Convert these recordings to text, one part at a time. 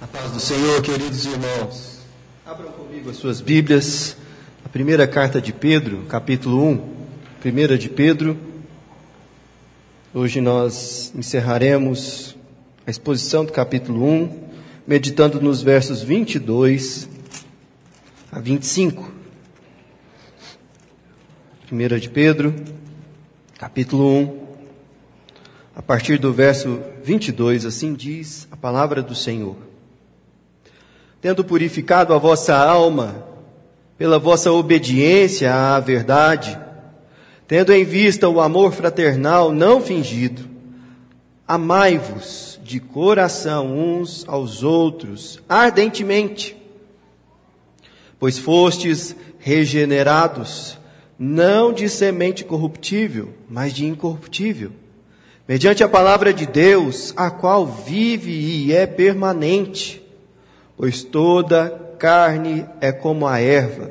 A paz do Senhor, queridos irmãos. Abram comigo as suas Bíblias. A primeira carta de Pedro, capítulo 1. Primeira de Pedro. Hoje nós encerraremos a exposição do capítulo 1, meditando nos versos 22 a 25. Primeira de Pedro, capítulo 1. A partir do verso 22, assim diz a palavra do Senhor tendo purificado a vossa alma pela vossa obediência à verdade, tendo em vista o amor fraternal não fingido, amai-vos de coração uns aos outros ardentemente, pois fostes regenerados, não de semente corruptível, mas de incorruptível, mediante a palavra de Deus, a qual vive e é permanente pois toda carne é como a erva,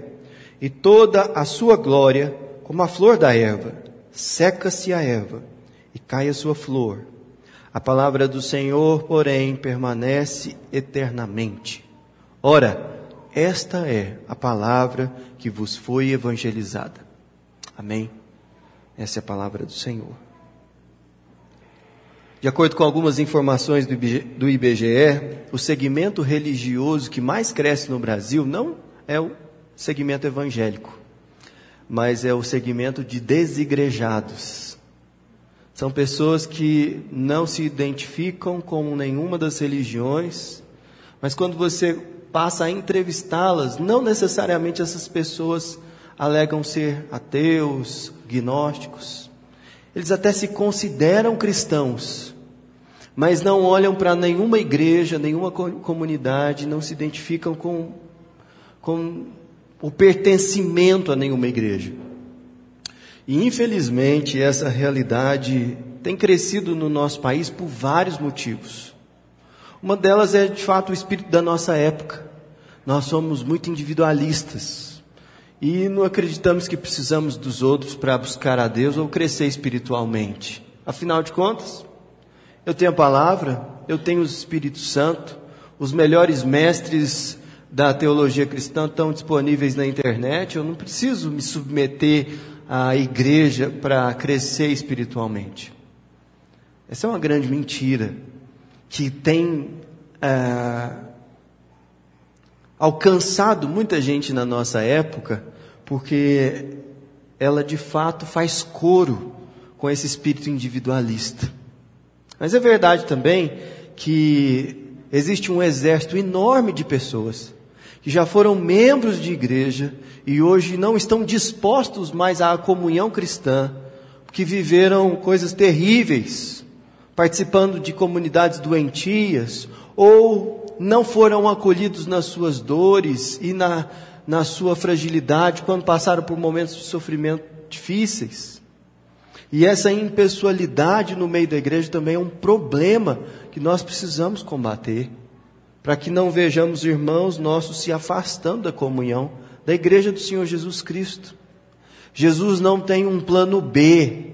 e toda a sua glória como a flor da erva. Seca-se a erva e cai a sua flor. A palavra do Senhor, porém, permanece eternamente. Ora, esta é a palavra que vos foi evangelizada. Amém? Essa é a palavra do Senhor. De acordo com algumas informações do IBGE, o segmento religioso que mais cresce no Brasil não é o segmento evangélico, mas é o segmento de desigrejados. São pessoas que não se identificam com nenhuma das religiões, mas quando você passa a entrevistá-las, não necessariamente essas pessoas alegam ser ateus, gnósticos. Eles até se consideram cristãos, mas não olham para nenhuma igreja, nenhuma comunidade, não se identificam com, com o pertencimento a nenhuma igreja. E infelizmente essa realidade tem crescido no nosso país por vários motivos. Uma delas é de fato o espírito da nossa época. Nós somos muito individualistas. E não acreditamos que precisamos dos outros para buscar a Deus ou crescer espiritualmente. Afinal de contas, eu tenho a palavra, eu tenho o Espírito Santo, os melhores mestres da teologia cristã estão disponíveis na internet, eu não preciso me submeter à igreja para crescer espiritualmente. Essa é uma grande mentira que tem ah, alcançado muita gente na nossa época, porque ela de fato faz coro com esse espírito individualista. Mas é verdade também que existe um exército enorme de pessoas que já foram membros de igreja e hoje não estão dispostos mais à comunhão cristã, que viveram coisas terríveis, participando de comunidades doentias ou não foram acolhidos nas suas dores e na, na sua fragilidade quando passaram por momentos de sofrimento difíceis. E essa impessoalidade no meio da igreja também é um problema que nós precisamos combater, para que não vejamos irmãos nossos se afastando da comunhão da igreja do Senhor Jesus Cristo. Jesus não tem um plano B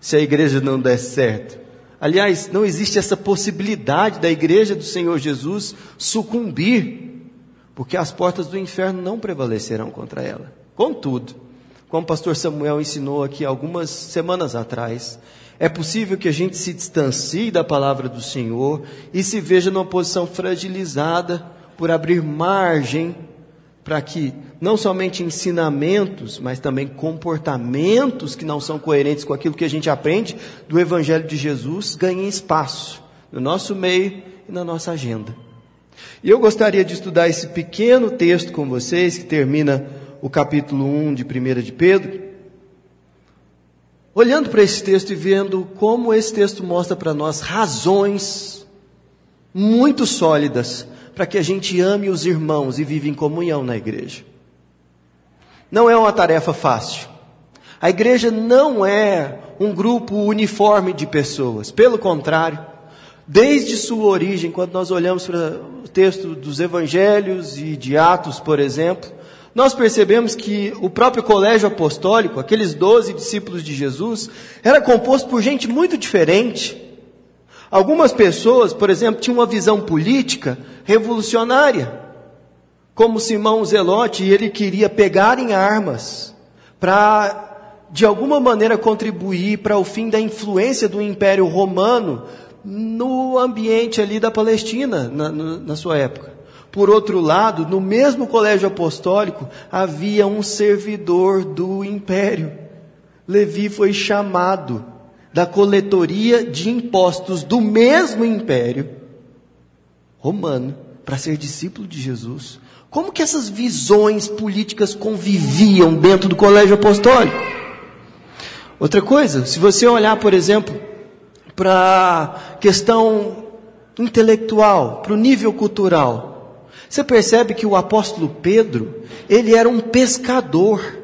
se a igreja não der certo. Aliás, não existe essa possibilidade da igreja do Senhor Jesus sucumbir, porque as portas do inferno não prevalecerão contra ela. Contudo, como o pastor Samuel ensinou aqui algumas semanas atrás, é possível que a gente se distancie da palavra do Senhor e se veja numa posição fragilizada por abrir margem para que não somente ensinamentos, mas também comportamentos que não são coerentes com aquilo que a gente aprende do Evangelho de Jesus ganhem espaço no nosso meio e na nossa agenda. E eu gostaria de estudar esse pequeno texto com vocês, que termina o capítulo 1 de 1 de Pedro, olhando para esse texto e vendo como esse texto mostra para nós razões muito sólidas para que a gente ame os irmãos e viva em comunhão na igreja. Não é uma tarefa fácil. A igreja não é um grupo uniforme de pessoas. Pelo contrário, desde sua origem, quando nós olhamos para o texto dos evangelhos e de Atos, por exemplo, nós percebemos que o próprio colégio apostólico, aqueles doze discípulos de Jesus, era composto por gente muito diferente. Algumas pessoas, por exemplo, tinham uma visão política revolucionária, como Simão Zelote, e ele queria pegar em armas para, de alguma maneira, contribuir para o fim da influência do Império Romano no ambiente ali da Palestina, na, na sua época. Por outro lado, no mesmo colégio apostólico havia um servidor do império. Levi foi chamado da coletoria de impostos do mesmo império romano para ser discípulo de Jesus. Como que essas visões políticas conviviam dentro do colégio apostólico? Outra coisa, se você olhar, por exemplo, para a questão intelectual, para o nível cultural, você percebe que o apóstolo Pedro, ele era um pescador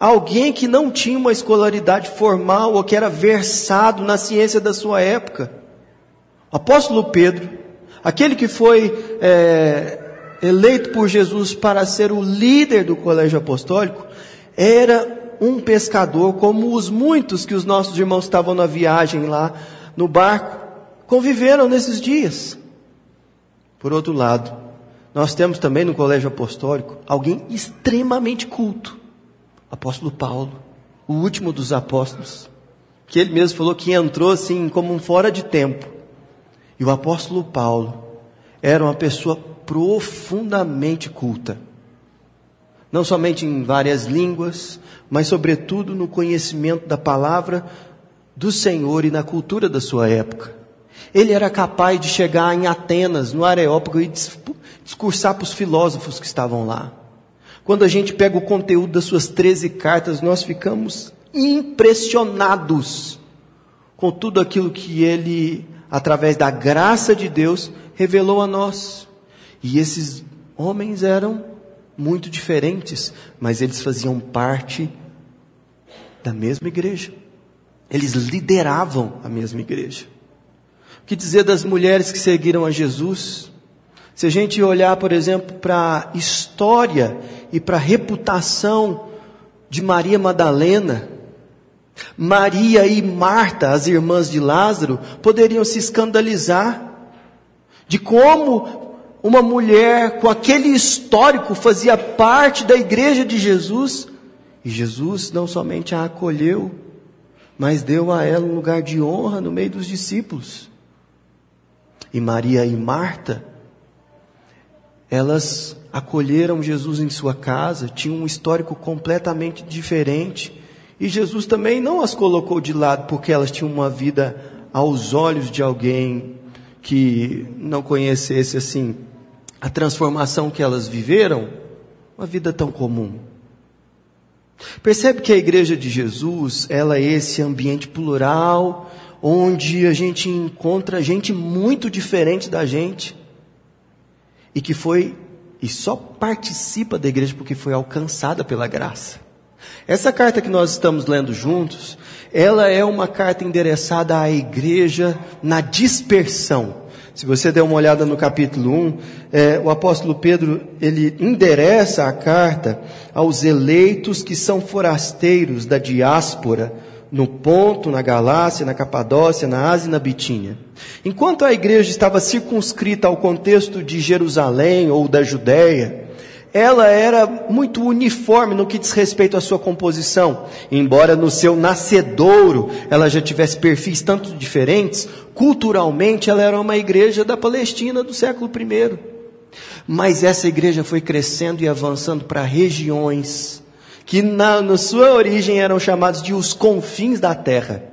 alguém que não tinha uma escolaridade formal ou que era versado na ciência da sua época. O apóstolo Pedro, aquele que foi é, eleito por Jesus para ser o líder do colégio apostólico, era um pescador, como os muitos que os nossos irmãos estavam na viagem lá no barco, conviveram nesses dias. Por outro lado, nós temos também no colégio apostólico alguém extremamente culto apóstolo Paulo, o último dos apóstolos, que ele mesmo falou que entrou assim como um fora de tempo. E o apóstolo Paulo era uma pessoa profundamente culta. Não somente em várias línguas, mas sobretudo no conhecimento da palavra do Senhor e na cultura da sua época. Ele era capaz de chegar em Atenas, no Areópago, e discursar para os filósofos que estavam lá. Quando a gente pega o conteúdo das suas 13 cartas, nós ficamos impressionados com tudo aquilo que ele, através da graça de Deus, revelou a nós. E esses homens eram muito diferentes, mas eles faziam parte da mesma igreja. Eles lideravam a mesma igreja. O que dizer das mulheres que seguiram a Jesus? Se a gente olhar, por exemplo, para a história e para a reputação de Maria Madalena, Maria e Marta, as irmãs de Lázaro, poderiam se escandalizar de como uma mulher com aquele histórico fazia parte da igreja de Jesus, e Jesus não somente a acolheu, mas deu a ela um lugar de honra no meio dos discípulos. E Maria e Marta elas acolheram Jesus em sua casa, tinham um histórico completamente diferente. E Jesus também não as colocou de lado porque elas tinham uma vida aos olhos de alguém que não conhecesse assim a transformação que elas viveram, uma vida tão comum. Percebe que a igreja de Jesus, ela é esse ambiente plural, onde a gente encontra gente muito diferente da gente e que foi e só participa da igreja porque foi alcançada pela graça. Essa carta que nós estamos lendo juntos, ela é uma carta endereçada à igreja na dispersão. Se você der uma olhada no capítulo 1, é, o apóstolo Pedro, ele endereça a carta aos eleitos que são forasteiros da diáspora, no Ponto, na Galácia, na Capadócia, na Ásia e na Bitínia. Enquanto a igreja estava circunscrita ao contexto de Jerusalém ou da Judéia, ela era muito uniforme no que diz respeito à sua composição. Embora no seu nascedouro ela já tivesse perfis tanto diferentes, culturalmente ela era uma igreja da Palestina do século I. Mas essa igreja foi crescendo e avançando para regiões que na, na sua origem eram chamados de os confins da terra.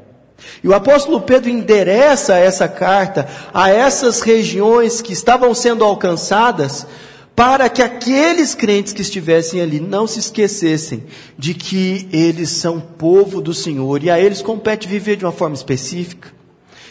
E o apóstolo Pedro endereça essa carta a essas regiões que estavam sendo alcançadas, para que aqueles crentes que estivessem ali não se esquecessem de que eles são povo do Senhor e a eles compete viver de uma forma específica.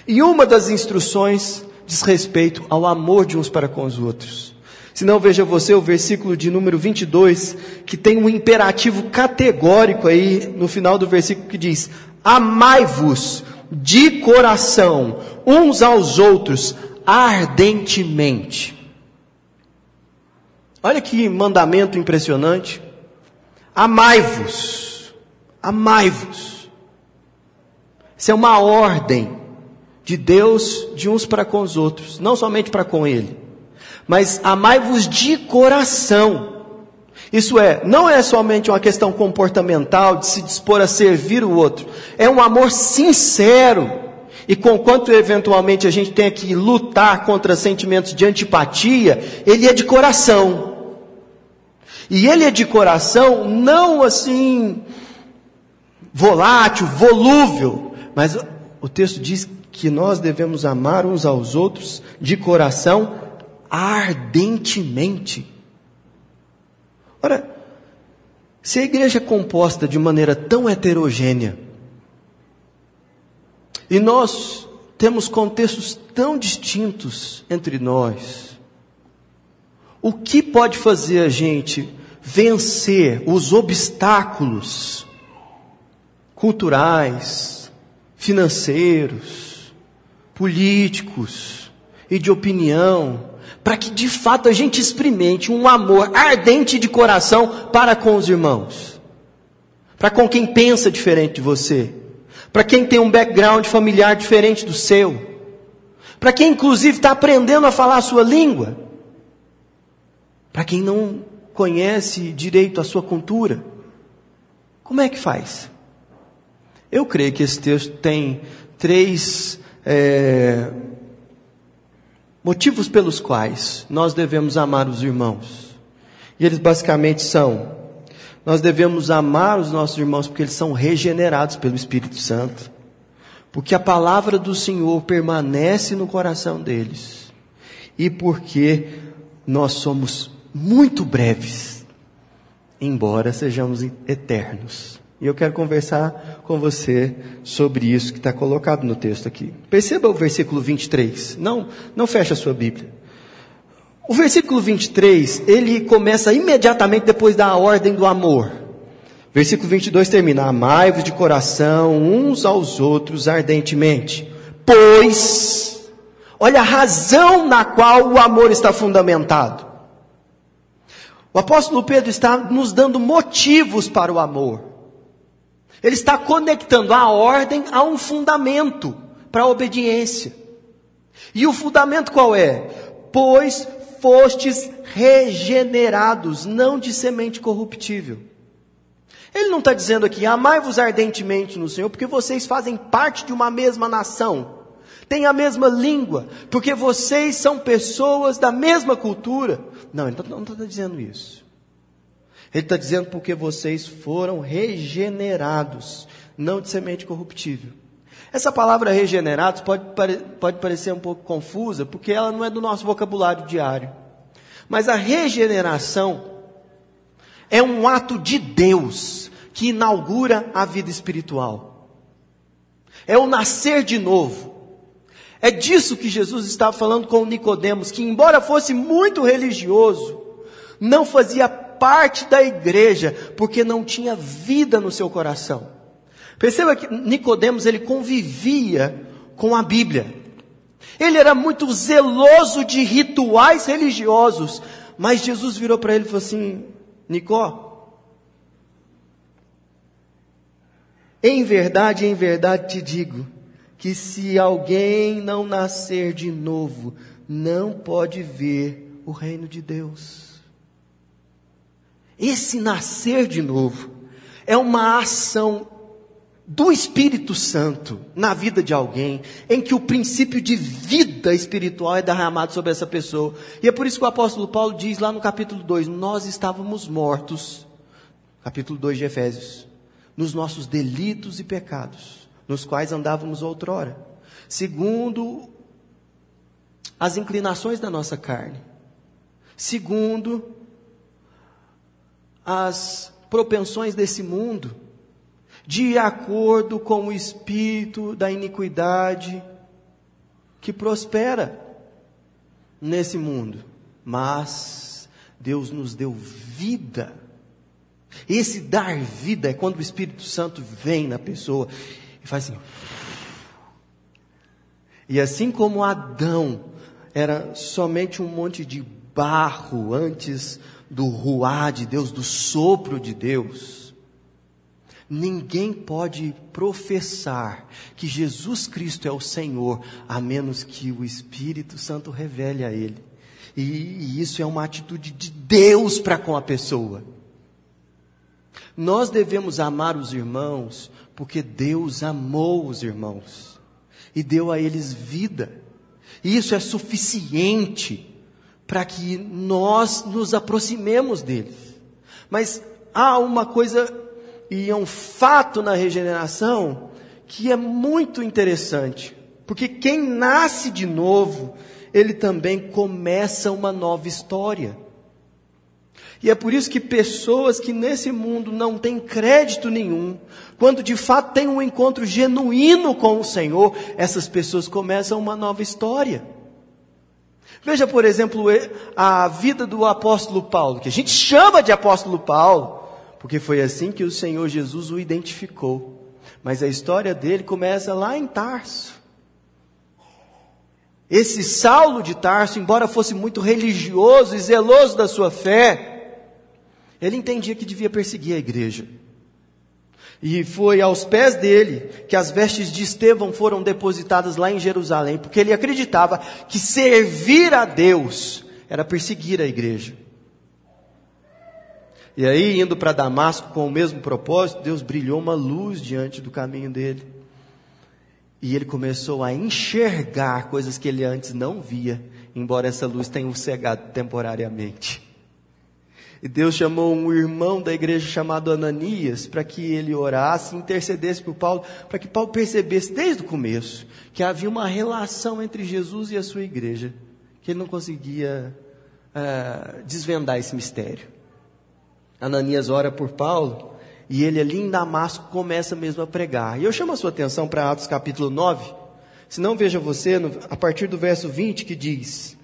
E uma das instruções diz respeito ao amor de uns para com os outros. Se não, veja você o versículo de número 22, que tem um imperativo categórico aí no final do versículo que diz: Amai-vos de coração uns aos outros ardentemente. Olha que mandamento impressionante. Amai-vos. Amai-vos. Isso é uma ordem de Deus de uns para com os outros, não somente para com Ele, mas amai-vos de coração. Isso é, não é somente uma questão comportamental de se dispor a servir o outro, é um amor sincero. E conquanto eventualmente a gente tenha que lutar contra sentimentos de antipatia, ele é de coração. E ele é de coração não assim volátil, volúvel, mas o texto diz que nós devemos amar uns aos outros de coração ardentemente. Ora, se a igreja é composta de maneira tão heterogênea, e nós temos contextos tão distintos entre nós, o que pode fazer a gente vencer os obstáculos culturais, financeiros, políticos e de opinião, para que de fato a gente experimente um amor ardente de coração para com os irmãos, para com quem pensa diferente de você, para quem tem um background familiar diferente do seu, para quem inclusive está aprendendo a falar a sua língua, para quem não conhece direito a sua cultura. Como é que faz? Eu creio que esse texto tem três é, motivos pelos quais nós devemos amar os irmãos. E eles basicamente são: nós devemos amar os nossos irmãos porque eles são regenerados pelo Espírito Santo, porque a palavra do Senhor permanece no coração deles, e porque nós somos muito breves, embora sejamos eternos. E eu quero conversar com você sobre isso que está colocado no texto aqui. Perceba o versículo 23. Não, não feche a sua Bíblia. O versículo 23, ele começa imediatamente depois da ordem do amor. Versículo 22 termina: Amai-vos de coração uns aos outros ardentemente. Pois, olha a razão na qual o amor está fundamentado. O apóstolo Pedro está nos dando motivos para o amor. Ele está conectando a ordem a um fundamento para a obediência. E o fundamento qual é? Pois fostes regenerados, não de semente corruptível. Ele não está dizendo aqui, amai-vos ardentemente no Senhor, porque vocês fazem parte de uma mesma nação, têm a mesma língua, porque vocês são pessoas da mesma cultura, não, ele não está dizendo isso. Ele está dizendo porque vocês foram regenerados, não de semente corruptível. Essa palavra regenerados pode, pode parecer um pouco confusa, porque ela não é do nosso vocabulário diário. Mas a regeneração é um ato de Deus que inaugura a vida espiritual. É o nascer de novo. É disso que Jesus estava falando com Nicodemos, que embora fosse muito religioso, não fazia parte da igreja, porque não tinha vida no seu coração. Perceba que Nicodemos ele convivia com a Bíblia. Ele era muito zeloso de rituais religiosos, mas Jesus virou para ele e falou assim: Nicó, em verdade, em verdade te digo, que se alguém não nascer de novo, não pode ver o reino de Deus. Esse nascer de novo é uma ação do Espírito Santo na vida de alguém, em que o princípio de vida espiritual é derramado sobre essa pessoa. E é por isso que o apóstolo Paulo diz lá no capítulo 2: Nós estávamos mortos, capítulo 2 de Efésios, nos nossos delitos e pecados nos quais andávamos outrora, segundo as inclinações da nossa carne, segundo as propensões desse mundo, de acordo com o espírito da iniquidade que prospera nesse mundo. Mas Deus nos deu vida. Esse dar vida é quando o Espírito Santo vem na pessoa e faz assim. E assim como Adão era somente um monte de barro antes do ruá de Deus, do sopro de Deus, Ninguém pode professar que Jesus Cristo é o Senhor, a menos que o Espírito Santo revele a ele. E, e isso é uma atitude de Deus para com a pessoa. Nós devemos amar os irmãos porque Deus amou os irmãos e deu a eles vida. E isso é suficiente para que nós nos aproximemos deles. Mas há uma coisa e é um fato na regeneração que é muito interessante, porque quem nasce de novo, ele também começa uma nova história. E é por isso que pessoas que nesse mundo não têm crédito nenhum, quando de fato têm um encontro genuíno com o Senhor, essas pessoas começam uma nova história. Veja, por exemplo, a vida do apóstolo Paulo, que a gente chama de apóstolo Paulo, porque foi assim que o Senhor Jesus o identificou. Mas a história dele começa lá em Tarso. Esse Saulo de Tarso, embora fosse muito religioso e zeloso da sua fé, ele entendia que devia perseguir a igreja. E foi aos pés dele que as vestes de Estevão foram depositadas lá em Jerusalém, porque ele acreditava que servir a Deus era perseguir a igreja. E aí, indo para Damasco com o mesmo propósito, Deus brilhou uma luz diante do caminho dele. E ele começou a enxergar coisas que ele antes não via, embora essa luz tenha o cegado temporariamente. E Deus chamou um irmão da igreja chamado Ananias para que ele orasse, intercedesse por Paulo, para que Paulo percebesse desde o começo que havia uma relação entre Jesus e a sua igreja, que ele não conseguia uh, desvendar esse mistério. Ananias ora por Paulo e ele ali em Damasco começa mesmo a pregar. E eu chamo a sua atenção para Atos capítulo 9. Se não, veja você a partir do verso 20 que diz: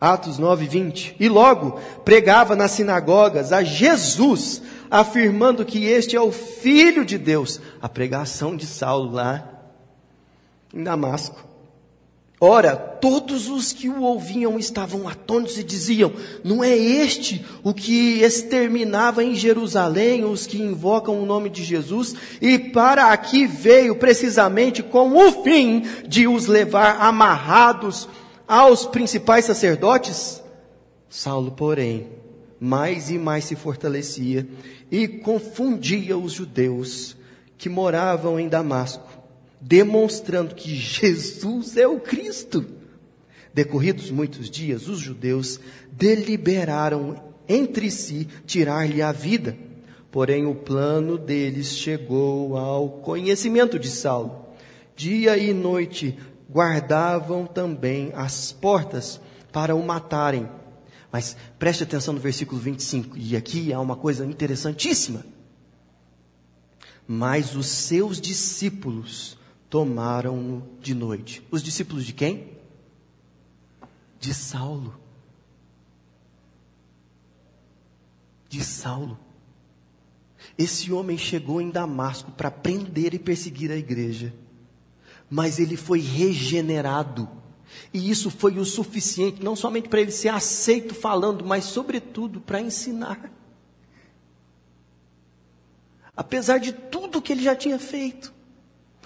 Atos 9, 20. E logo pregava nas sinagogas a Jesus, afirmando que este é o Filho de Deus. A pregação de Saulo lá em Damasco. Ora, todos os que o ouviam estavam atônitos e diziam: Não é este o que exterminava em Jerusalém os que invocam o nome de Jesus? E para aqui veio precisamente com o fim de os levar amarrados aos principais sacerdotes? Saulo, porém, mais e mais se fortalecia e confundia os judeus que moravam em Damasco demonstrando que Jesus é o Cristo. Decorridos muitos dias, os judeus deliberaram entre si tirar-lhe a vida. Porém, o plano deles chegou ao conhecimento de Saulo. Dia e noite guardavam também as portas para o matarem. Mas preste atenção no versículo 25, e aqui há uma coisa interessantíssima. Mas os seus discípulos tomaram-no de noite. Os discípulos de quem? De Saulo. De Saulo. Esse homem chegou em Damasco para prender e perseguir a igreja, mas ele foi regenerado. E isso foi o suficiente, não somente para ele ser aceito falando, mas, sobretudo, para ensinar. Apesar de tudo que ele já tinha feito.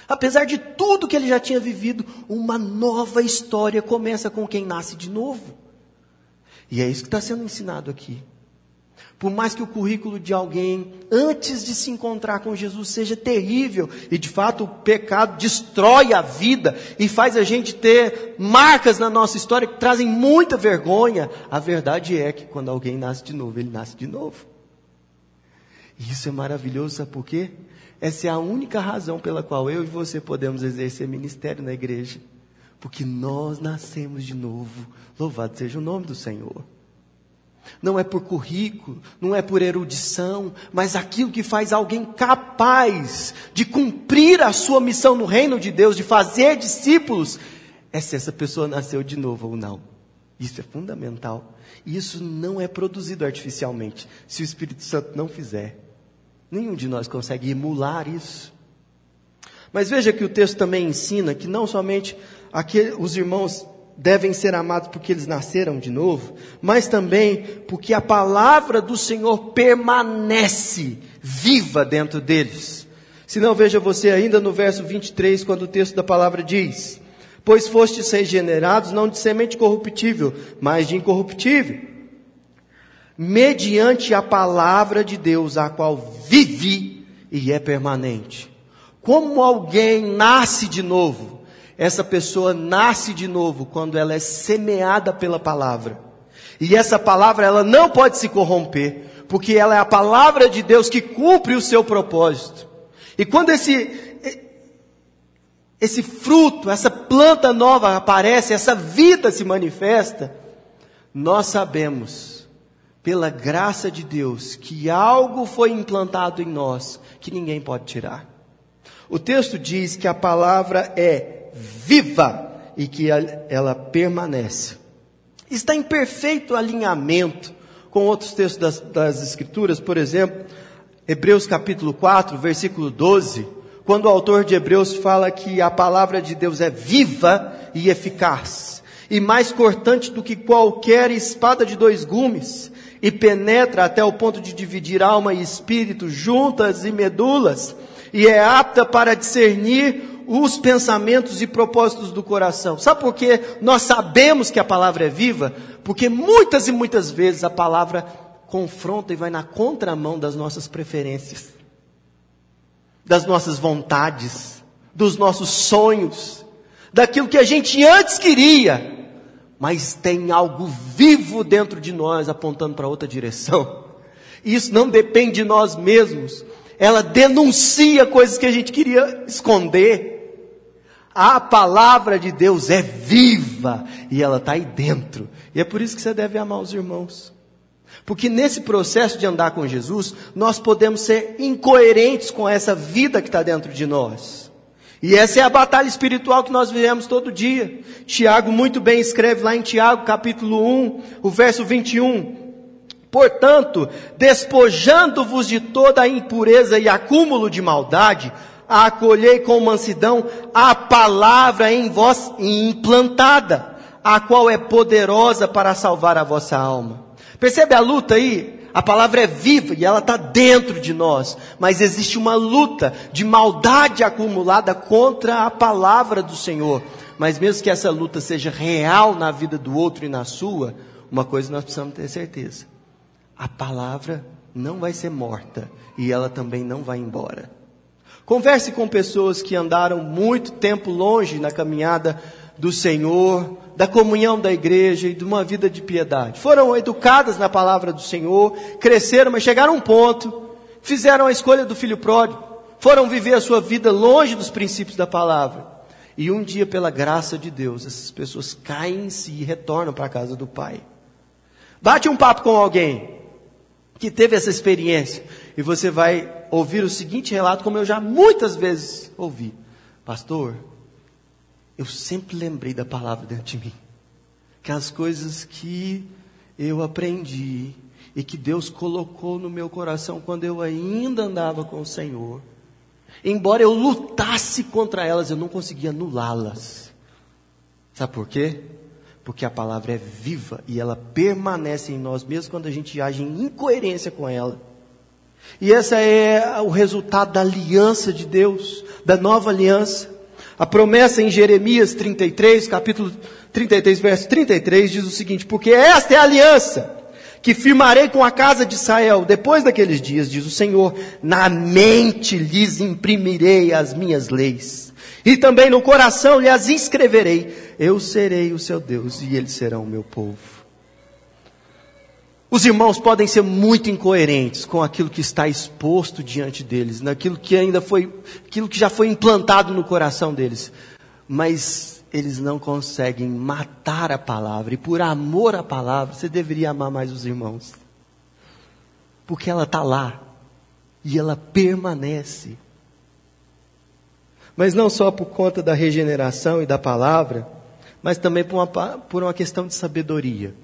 Apesar de tudo que ele já tinha vivido, uma nova história começa com quem nasce de novo. E é isso que está sendo ensinado aqui. Por mais que o currículo de alguém, antes de se encontrar com Jesus, seja terrível, e de fato o pecado destrói a vida e faz a gente ter marcas na nossa história que trazem muita vergonha, a verdade é que quando alguém nasce de novo, ele nasce de novo. E isso é maravilhoso, sabe por quê? Essa é a única razão pela qual eu e você podemos exercer ministério na igreja. Porque nós nascemos de novo. Louvado seja o nome do Senhor. Não é por currículo, não é por erudição, mas aquilo que faz alguém capaz de cumprir a sua missão no reino de Deus, de fazer discípulos, é se essa pessoa nasceu de novo ou não. Isso é fundamental. E isso não é produzido artificialmente, se o Espírito Santo não fizer. Nenhum de nós consegue emular isso. Mas veja que o texto também ensina que não somente aquele, os irmãos devem ser amados porque eles nasceram de novo, mas também porque a palavra do Senhor permanece viva dentro deles. Se não, veja você ainda no verso 23, quando o texto da palavra diz: Pois fostes regenerados não de semente corruptível, mas de incorruptível, mediante a palavra de Deus, a qual vive e é permanente. Como alguém nasce de novo? Essa pessoa nasce de novo quando ela é semeada pela palavra. E essa palavra ela não pode se corromper, porque ela é a palavra de Deus que cumpre o seu propósito. E quando esse esse fruto, essa planta nova aparece, essa vida se manifesta, nós sabemos, pela graça de Deus, que algo foi implantado em nós que ninguém pode tirar. O texto diz que a palavra é viva e que ela permanece. Está em perfeito alinhamento com outros textos das, das Escrituras, por exemplo, Hebreus capítulo 4, versículo 12, quando o autor de Hebreus fala que a palavra de Deus é viva e eficaz, e mais cortante do que qualquer espada de dois gumes, e penetra até o ponto de dividir alma e espírito, juntas e medulas, e é apta para discernir os pensamentos e propósitos do coração. Sabe por que nós sabemos que a palavra é viva? Porque muitas e muitas vezes a palavra confronta e vai na contramão das nossas preferências, das nossas vontades, dos nossos sonhos, daquilo que a gente antes queria, mas tem algo vivo dentro de nós apontando para outra direção. Isso não depende de nós mesmos, ela denuncia coisas que a gente queria esconder. A palavra de Deus é viva e ela está aí dentro. E é por isso que você deve amar os irmãos. Porque nesse processo de andar com Jesus, nós podemos ser incoerentes com essa vida que está dentro de nós. E essa é a batalha espiritual que nós vivemos todo dia. Tiago muito bem escreve lá em Tiago capítulo 1, o verso 21. Portanto, despojando-vos de toda a impureza e acúmulo de maldade, acolhei com mansidão a palavra em vós implantada, a qual é poderosa para salvar a vossa alma. Percebe a luta aí? A palavra é viva e ela está dentro de nós, mas existe uma luta de maldade acumulada contra a palavra do Senhor. Mas mesmo que essa luta seja real na vida do outro e na sua, uma coisa nós precisamos ter certeza: a palavra não vai ser morta e ela também não vai embora. Converse com pessoas que andaram muito tempo longe na caminhada do Senhor, da comunhão da igreja e de uma vida de piedade. Foram educadas na palavra do Senhor, cresceram, mas chegaram a um ponto, fizeram a escolha do filho pródigo, foram viver a sua vida longe dos princípios da palavra. E um dia, pela graça de Deus, essas pessoas caem em si e retornam para a casa do Pai. Bate um papo com alguém que teve essa experiência. E você vai ouvir o seguinte relato, como eu já muitas vezes ouvi: Pastor, eu sempre lembrei da palavra dentro de mim. Que as coisas que eu aprendi e que Deus colocou no meu coração quando eu ainda andava com o Senhor, embora eu lutasse contra elas, eu não conseguia anulá-las. Sabe por quê? Porque a palavra é viva e ela permanece em nós, mesmo quando a gente age em incoerência com ela. E esse é o resultado da aliança de Deus, da nova aliança. A promessa em Jeremias 33, capítulo 33, verso 33, diz o seguinte: Porque esta é a aliança que firmarei com a casa de Israel depois daqueles dias, diz o Senhor, na mente lhes imprimirei as minhas leis e também no coração lhes inscreverei: Eu serei o seu Deus e eles serão o meu povo. Os irmãos podem ser muito incoerentes com aquilo que está exposto diante deles, naquilo que ainda foi, aquilo que já foi implantado no coração deles, mas eles não conseguem matar a palavra, e por amor à palavra, você deveria amar mais os irmãos, porque ela está lá, e ela permanece mas não só por conta da regeneração e da palavra, mas também por uma, por uma questão de sabedoria.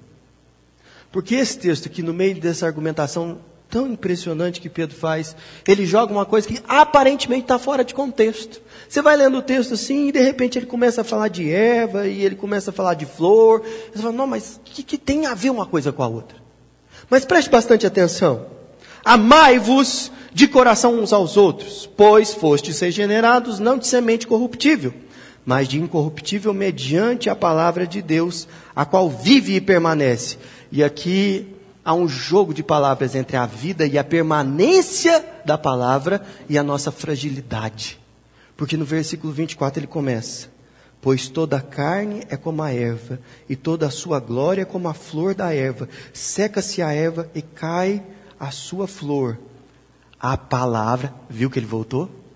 Porque esse texto aqui, no meio dessa argumentação tão impressionante que Pedro faz. Ele joga uma coisa que aparentemente está fora de contexto. Você vai lendo o texto assim e de repente ele começa a falar de erva e ele começa a falar de flor. Você fala, não, mas o que, que tem a ver uma coisa com a outra? Mas preste bastante atenção. Amai-vos de coração uns aos outros, pois fostes regenerados não de semente corruptível, mas de incorruptível mediante a palavra de Deus, a qual vive e permanece. E aqui há um jogo de palavras entre a vida e a permanência da palavra e a nossa fragilidade. Porque no versículo 24 ele começa: Pois toda a carne é como a erva, e toda a sua glória é como a flor da erva. Seca-se a erva e cai a sua flor, a palavra, viu que ele voltou?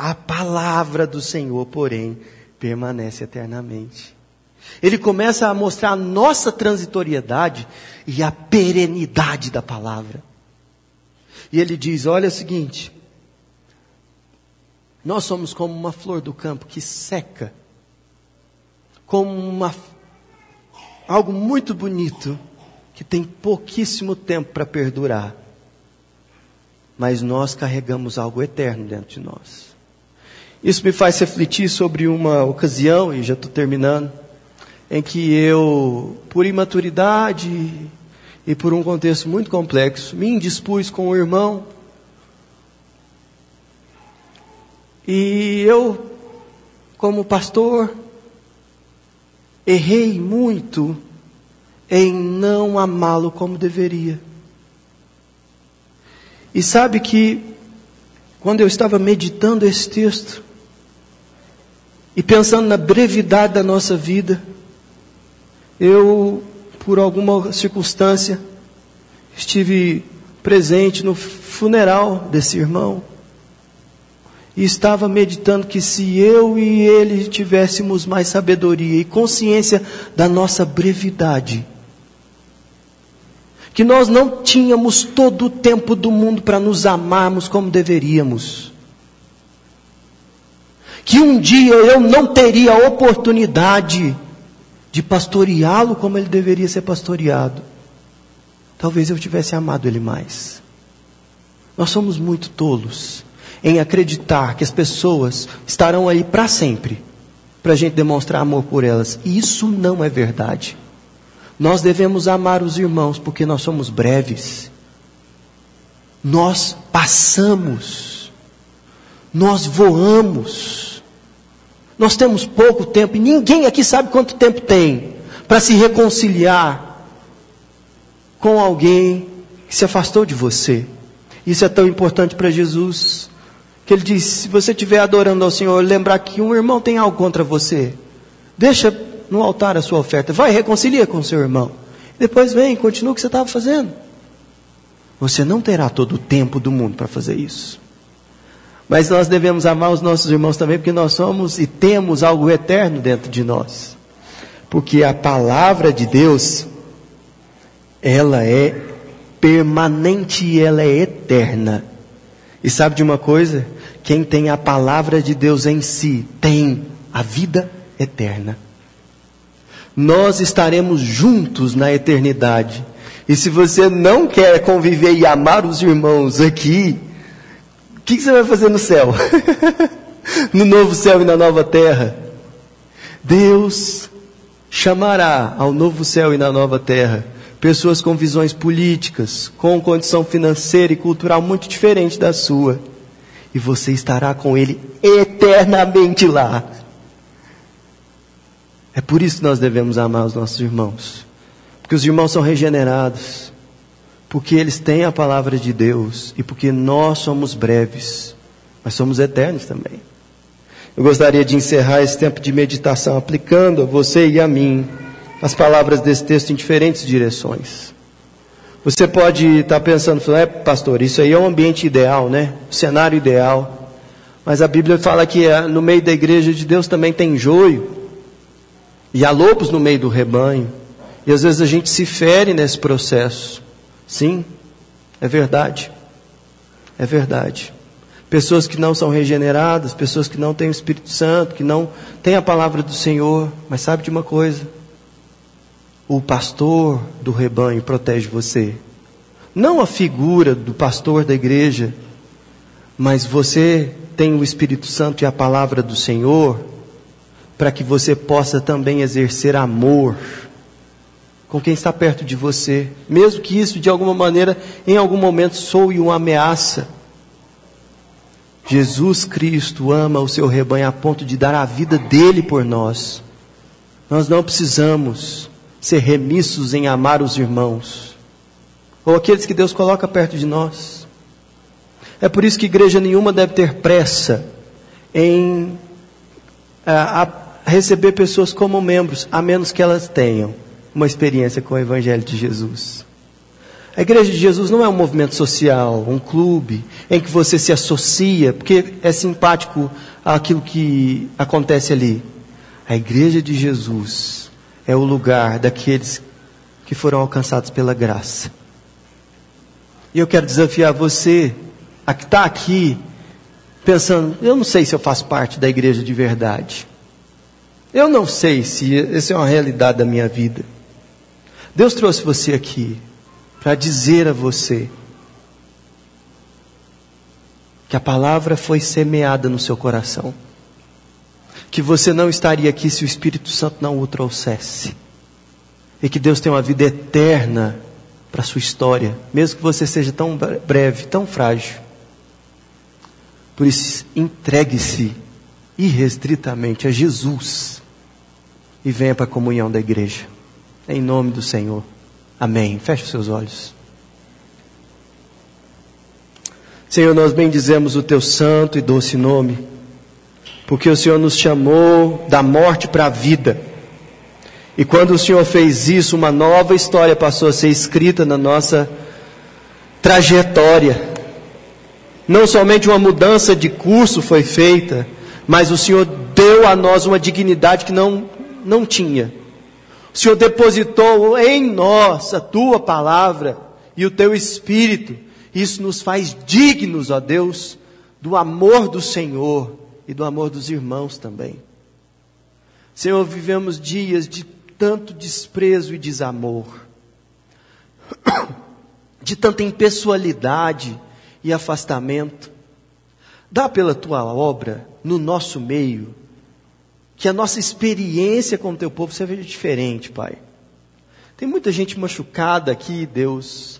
A palavra do Senhor, porém, permanece eternamente. Ele começa a mostrar a nossa transitoriedade e a perenidade da palavra. E ele diz: olha o seguinte, nós somos como uma flor do campo que seca, como uma, algo muito bonito, que tem pouquíssimo tempo para perdurar mas nós carregamos algo eterno dentro de nós. Isso me faz refletir sobre uma ocasião, e já estou terminando, em que eu, por imaturidade e por um contexto muito complexo, me indispus com o irmão. E eu, como pastor, errei muito em não amá-lo como deveria. E sabe que, quando eu estava meditando esse texto, e pensando na brevidade da nossa vida, eu, por alguma circunstância, estive presente no funeral desse irmão. E estava meditando que se eu e ele tivéssemos mais sabedoria e consciência da nossa brevidade, que nós não tínhamos todo o tempo do mundo para nos amarmos como deveríamos. Que um dia eu não teria a oportunidade de pastoreá-lo como ele deveria ser pastoreado. Talvez eu tivesse amado ele mais. Nós somos muito tolos em acreditar que as pessoas estarão aí para sempre, para a gente demonstrar amor por elas. E isso não é verdade. Nós devemos amar os irmãos porque nós somos breves. Nós passamos. Nós voamos. Nós temos pouco tempo e ninguém aqui sabe quanto tempo tem para se reconciliar com alguém que se afastou de você. Isso é tão importante para Jesus que ele diz: se você estiver adorando ao Senhor, lembrar que um irmão tem algo contra você, deixa no altar a sua oferta. Vai, reconcilia com seu irmão. Depois vem, continua o que você estava fazendo. Você não terá todo o tempo do mundo para fazer isso. Mas nós devemos amar os nossos irmãos também, porque nós somos e temos algo eterno dentro de nós. Porque a palavra de Deus, ela é permanente e ela é eterna. E sabe de uma coisa? Quem tem a palavra de Deus em si tem a vida eterna nós estaremos juntos na eternidade. E se você não quer conviver e amar os irmãos aqui, que, que você vai fazer no céu? no novo céu e na nova terra? Deus chamará ao novo céu e na nova terra pessoas com visões políticas, com condição financeira e cultural muito diferente da sua. E você estará com ele eternamente lá. É por isso que nós devemos amar os nossos irmãos. Porque os irmãos são regenerados. Porque eles têm a palavra de Deus. E porque nós somos breves. Mas somos eternos também. Eu gostaria de encerrar esse tempo de meditação aplicando a você e a mim as palavras desse texto em diferentes direções. Você pode estar pensando, é, pastor, isso aí é um ambiente ideal, né? O cenário ideal. Mas a Bíblia fala que eh, no meio da igreja de Deus também tem joio. E há lobos no meio do rebanho. E às vezes a gente se fere nesse processo. Sim, é verdade. É verdade. Pessoas que não são regeneradas, pessoas que não têm o Espírito Santo, que não têm a palavra do Senhor. Mas sabe de uma coisa? O pastor do rebanho protege você. não a figura do pastor da igreja, mas você tem o Espírito Santo e a palavra do Senhor, para que você possa também exercer amor com quem está perto de você, mesmo que isso de alguma maneira, em algum momento, soe uma ameaça. Jesus Cristo ama o seu rebanho a ponto de dar a vida dele por nós. Nós não precisamos ser remissos em amar os irmãos, ou aqueles que Deus coloca perto de nós. É por isso que igreja nenhuma deve ter pressa em a, a receber pessoas como membros, a menos que elas tenham uma experiência com o Evangelho de Jesus. A Igreja de Jesus não é um movimento social, um clube, em que você se associa, porque é simpático aquilo que acontece ali. A Igreja de Jesus é o lugar daqueles que foram alcançados pela graça. E eu quero desafiar você a que está aqui pensando, eu não sei se eu faço parte da igreja de verdade. Eu não sei se essa é uma realidade da minha vida. Deus trouxe você aqui para dizer a você que a palavra foi semeada no seu coração. Que você não estaria aqui se o Espírito Santo não o trouxesse. E que Deus tem uma vida eterna para a sua história, mesmo que você seja tão breve, tão frágil. Por isso, entregue-se irrestritamente a Jesus e venha para a comunhão da igreja. Em nome do Senhor. Amém. Feche os seus olhos. Senhor, nós bendizemos o teu santo e doce nome, porque o Senhor nos chamou da morte para a vida. E quando o Senhor fez isso, uma nova história passou a ser escrita na nossa trajetória. Não somente uma mudança de curso foi feita, mas o Senhor deu a nós uma dignidade que não, não tinha. O Senhor depositou em nós a tua palavra e o teu espírito. Isso nos faz dignos, ó Deus, do amor do Senhor e do amor dos irmãos também. Senhor, vivemos dias de tanto desprezo e desamor, de tanta impessoalidade e afastamento. Dá pela tua obra no nosso meio que a nossa experiência com o teu povo seja diferente, Pai. Tem muita gente machucada aqui, Deus,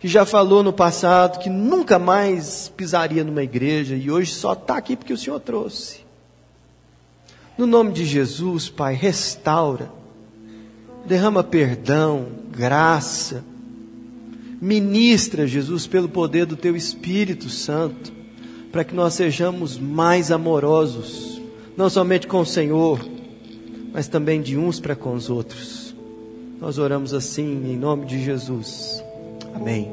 que já falou no passado que nunca mais pisaria numa igreja e hoje só está aqui porque o Senhor trouxe. No nome de Jesus, Pai, restaura, derrama perdão, graça, ministra, Jesus, pelo poder do Teu Espírito Santo, para que nós sejamos mais amorosos não somente com o Senhor, mas também de uns para com os outros. Nós oramos assim em nome de Jesus. Amém.